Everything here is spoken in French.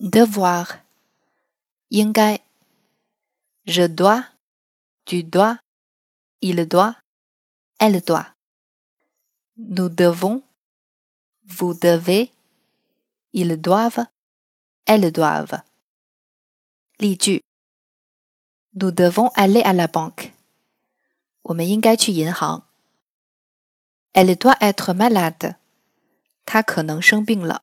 devoir. 应该 je dois tu dois il doit elle doit. Nous devons vous devez ils doivent elles doivent. 例句 nous devons aller à la banque. 我们应该去银行. elle doit être malade. 她可能生病了